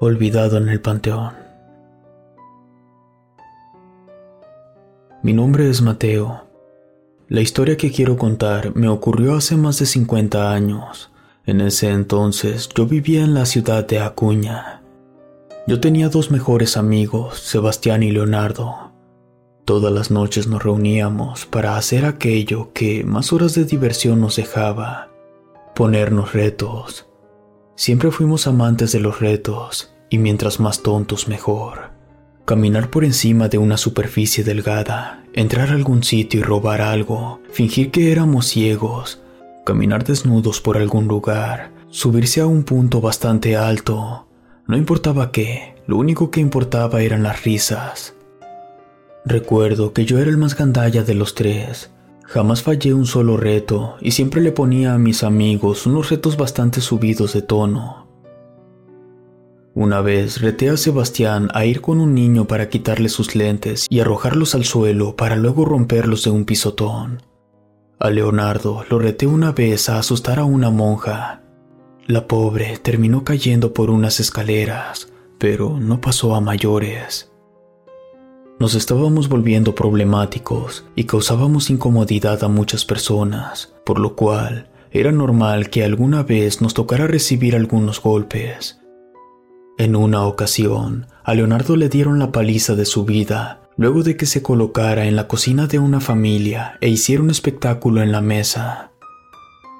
Olvidado en el panteón. Mi nombre es Mateo. La historia que quiero contar me ocurrió hace más de 50 años. En ese entonces yo vivía en la ciudad de Acuña. Yo tenía dos mejores amigos, Sebastián y Leonardo. Todas las noches nos reuníamos para hacer aquello que más horas de diversión nos dejaba, ponernos retos. Siempre fuimos amantes de los retos, y mientras más tontos mejor. Caminar por encima de una superficie delgada, entrar a algún sitio y robar algo, fingir que éramos ciegos, caminar desnudos por algún lugar, subirse a un punto bastante alto. No importaba qué, lo único que importaba eran las risas. Recuerdo que yo era el más gandalla de los tres. Jamás fallé un solo reto y siempre le ponía a mis amigos unos retos bastante subidos de tono. Una vez reté a Sebastián a ir con un niño para quitarle sus lentes y arrojarlos al suelo para luego romperlos de un pisotón. A Leonardo lo reté una vez a asustar a una monja. La pobre terminó cayendo por unas escaleras, pero no pasó a mayores. Nos estábamos volviendo problemáticos y causábamos incomodidad a muchas personas, por lo cual era normal que alguna vez nos tocara recibir algunos golpes. En una ocasión, a Leonardo le dieron la paliza de su vida, luego de que se colocara en la cocina de una familia e hiciera un espectáculo en la mesa.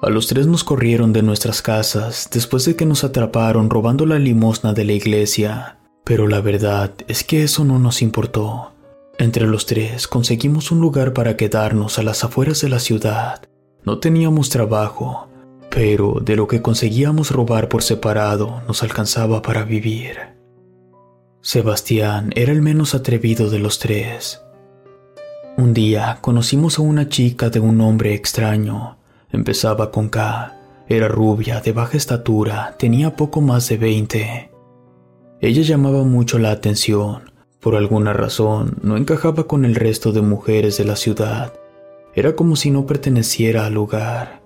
A los tres nos corrieron de nuestras casas después de que nos atraparon robando la limosna de la iglesia, pero la verdad es que eso no nos importó. Entre los tres conseguimos un lugar para quedarnos a las afueras de la ciudad. No teníamos trabajo, pero de lo que conseguíamos robar por separado nos alcanzaba para vivir. Sebastián era el menos atrevido de los tres. Un día conocimos a una chica de un nombre extraño. Empezaba con K. Era rubia, de baja estatura, tenía poco más de 20. Ella llamaba mucho la atención. Por alguna razón, no encajaba con el resto de mujeres de la ciudad. Era como si no perteneciera al lugar.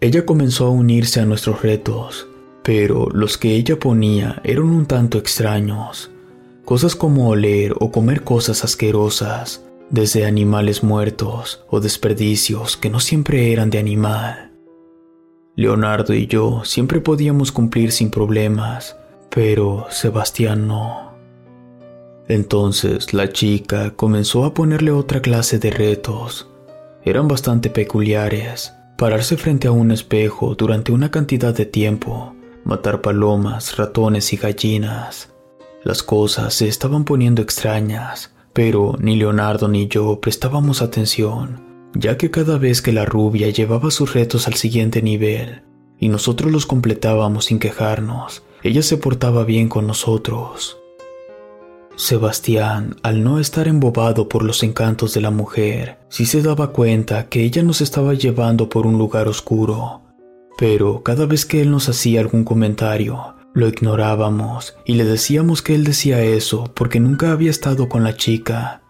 Ella comenzó a unirse a nuestros retos, pero los que ella ponía eran un tanto extraños. Cosas como oler o comer cosas asquerosas, desde animales muertos o desperdicios que no siempre eran de animal. Leonardo y yo siempre podíamos cumplir sin problemas, pero Sebastián no. Entonces la chica comenzó a ponerle otra clase de retos. Eran bastante peculiares. Pararse frente a un espejo durante una cantidad de tiempo, matar palomas, ratones y gallinas. Las cosas se estaban poniendo extrañas, pero ni Leonardo ni yo prestábamos atención, ya que cada vez que la rubia llevaba sus retos al siguiente nivel y nosotros los completábamos sin quejarnos, ella se portaba bien con nosotros. Sebastián, al no estar embobado por los encantos de la mujer, sí se daba cuenta que ella nos estaba llevando por un lugar oscuro. Pero cada vez que él nos hacía algún comentario, lo ignorábamos y le decíamos que él decía eso porque nunca había estado con la chica.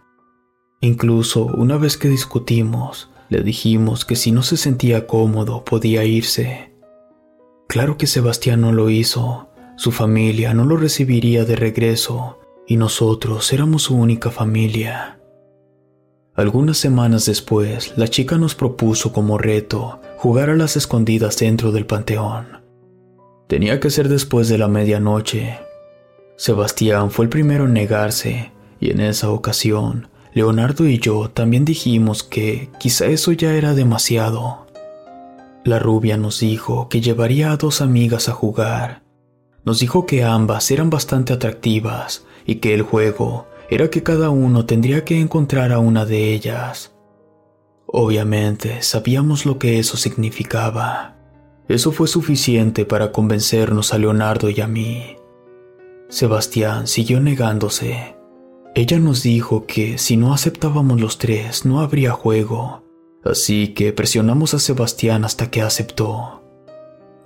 Incluso una vez que discutimos, le dijimos que si no se sentía cómodo podía irse. Claro que Sebastián no lo hizo, su familia no lo recibiría de regreso y nosotros éramos su única familia. Algunas semanas después, la chica nos propuso como reto jugar a las escondidas dentro del panteón. Tenía que ser después de la medianoche. Sebastián fue el primero en negarse, y en esa ocasión, Leonardo y yo también dijimos que quizá eso ya era demasiado. La rubia nos dijo que llevaría a dos amigas a jugar. Nos dijo que ambas eran bastante atractivas y que el juego era que cada uno tendría que encontrar a una de ellas. Obviamente sabíamos lo que eso significaba. Eso fue suficiente para convencernos a Leonardo y a mí. Sebastián siguió negándose. Ella nos dijo que si no aceptábamos los tres no habría juego, así que presionamos a Sebastián hasta que aceptó.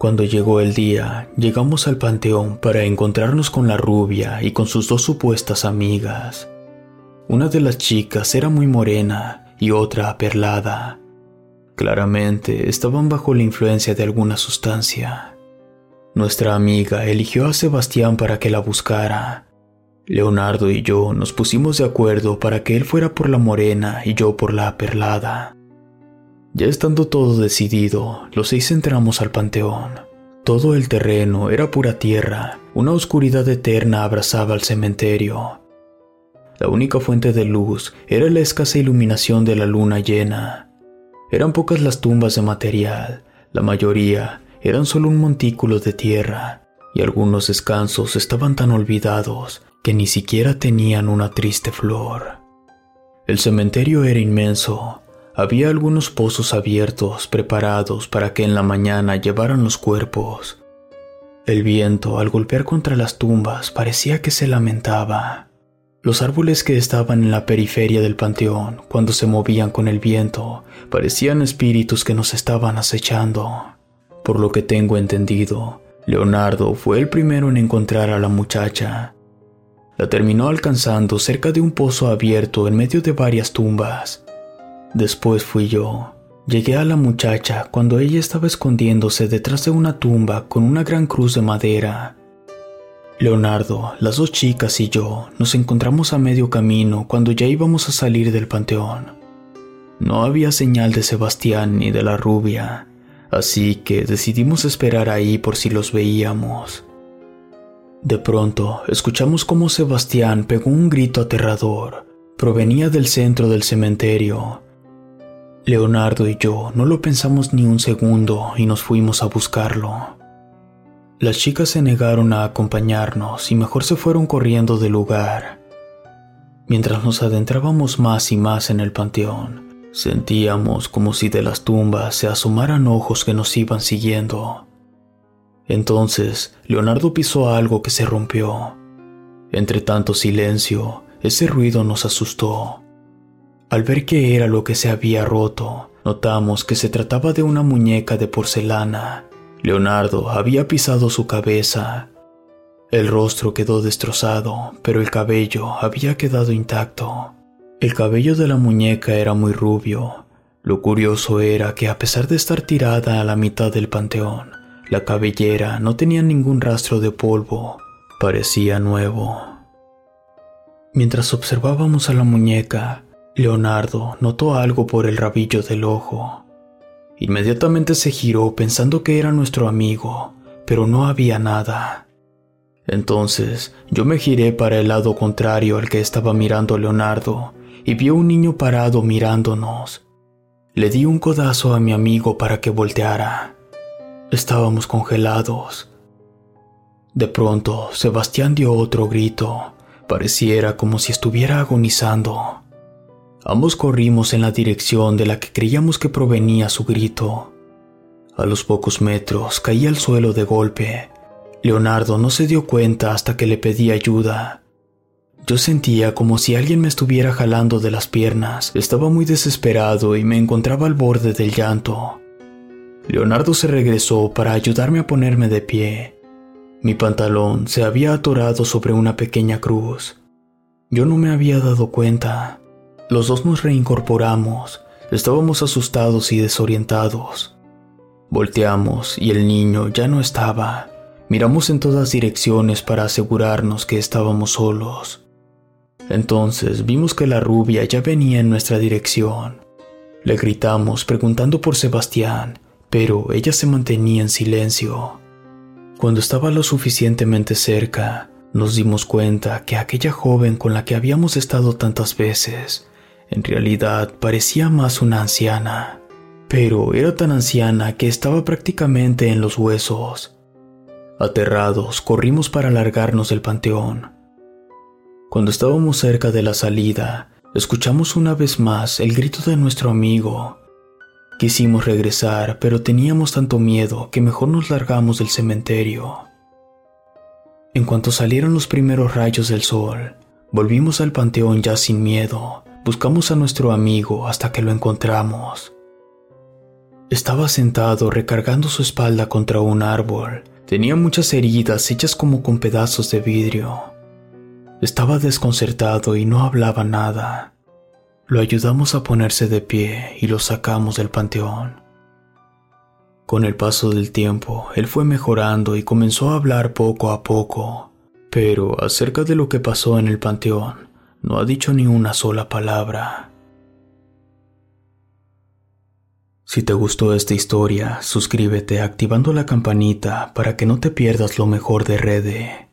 Cuando llegó el día, llegamos al panteón para encontrarnos con la rubia y con sus dos supuestas amigas. Una de las chicas era muy morena y otra aperlada. Claramente estaban bajo la influencia de alguna sustancia. Nuestra amiga eligió a Sebastián para que la buscara. Leonardo y yo nos pusimos de acuerdo para que él fuera por la morena y yo por la aperlada. Ya estando todo decidido, los seis entramos al panteón. Todo el terreno era pura tierra, una oscuridad eterna abrazaba al cementerio. La única fuente de luz era la escasa iluminación de la luna llena. Eran pocas las tumbas de material, la mayoría eran solo un montículo de tierra, y algunos descansos estaban tan olvidados que ni siquiera tenían una triste flor. El cementerio era inmenso, había algunos pozos abiertos preparados para que en la mañana llevaran los cuerpos. El viento, al golpear contra las tumbas, parecía que se lamentaba. Los árboles que estaban en la periferia del panteón, cuando se movían con el viento, parecían espíritus que nos estaban acechando. Por lo que tengo entendido, Leonardo fue el primero en encontrar a la muchacha. La terminó alcanzando cerca de un pozo abierto en medio de varias tumbas. Después fui yo. Llegué a la muchacha cuando ella estaba escondiéndose detrás de una tumba con una gran cruz de madera. Leonardo, las dos chicas y yo nos encontramos a medio camino cuando ya íbamos a salir del panteón. No había señal de Sebastián ni de la rubia, así que decidimos esperar ahí por si los veíamos. De pronto, escuchamos cómo Sebastián pegó un grito aterrador. Provenía del centro del cementerio Leonardo y yo no lo pensamos ni un segundo y nos fuimos a buscarlo. Las chicas se negaron a acompañarnos y mejor se fueron corriendo del lugar. Mientras nos adentrábamos más y más en el panteón, sentíamos como si de las tumbas se asomaran ojos que nos iban siguiendo. Entonces, Leonardo pisó algo que se rompió. Entre tanto silencio, ese ruido nos asustó. Al ver qué era lo que se había roto, notamos que se trataba de una muñeca de porcelana. Leonardo había pisado su cabeza. El rostro quedó destrozado, pero el cabello había quedado intacto. El cabello de la muñeca era muy rubio. Lo curioso era que a pesar de estar tirada a la mitad del panteón, la cabellera no tenía ningún rastro de polvo. Parecía nuevo. Mientras observábamos a la muñeca, Leonardo notó algo por el rabillo del ojo. Inmediatamente se giró pensando que era nuestro amigo, pero no había nada. Entonces yo me giré para el lado contrario al que estaba mirando Leonardo y vi a un niño parado mirándonos. Le di un codazo a mi amigo para que volteara. Estábamos congelados. De pronto, Sebastián dio otro grito. Pareciera como si estuviera agonizando. Ambos corrimos en la dirección de la que creíamos que provenía su grito. A los pocos metros caí al suelo de golpe. Leonardo no se dio cuenta hasta que le pedí ayuda. Yo sentía como si alguien me estuviera jalando de las piernas. Estaba muy desesperado y me encontraba al borde del llanto. Leonardo se regresó para ayudarme a ponerme de pie. Mi pantalón se había atorado sobre una pequeña cruz. Yo no me había dado cuenta. Los dos nos reincorporamos. Estábamos asustados y desorientados. Volteamos y el niño ya no estaba. Miramos en todas direcciones para asegurarnos que estábamos solos. Entonces vimos que la rubia ya venía en nuestra dirección. Le gritamos preguntando por Sebastián, pero ella se mantenía en silencio. Cuando estaba lo suficientemente cerca, nos dimos cuenta que aquella joven con la que habíamos estado tantas veces, en realidad parecía más una anciana, pero era tan anciana que estaba prácticamente en los huesos. Aterrados, corrimos para largarnos del panteón. Cuando estábamos cerca de la salida, escuchamos una vez más el grito de nuestro amigo. Quisimos regresar, pero teníamos tanto miedo que mejor nos largamos del cementerio. En cuanto salieron los primeros rayos del sol, volvimos al panteón ya sin miedo. Buscamos a nuestro amigo hasta que lo encontramos. Estaba sentado recargando su espalda contra un árbol. Tenía muchas heridas hechas como con pedazos de vidrio. Estaba desconcertado y no hablaba nada. Lo ayudamos a ponerse de pie y lo sacamos del panteón. Con el paso del tiempo, él fue mejorando y comenzó a hablar poco a poco, pero acerca de lo que pasó en el panteón, no ha dicho ni una sola palabra. Si te gustó esta historia, suscríbete activando la campanita para que no te pierdas lo mejor de Rede.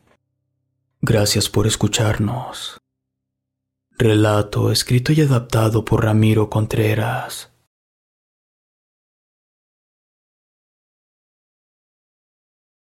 Gracias por escucharnos. Relato escrito y adaptado por Ramiro Contreras.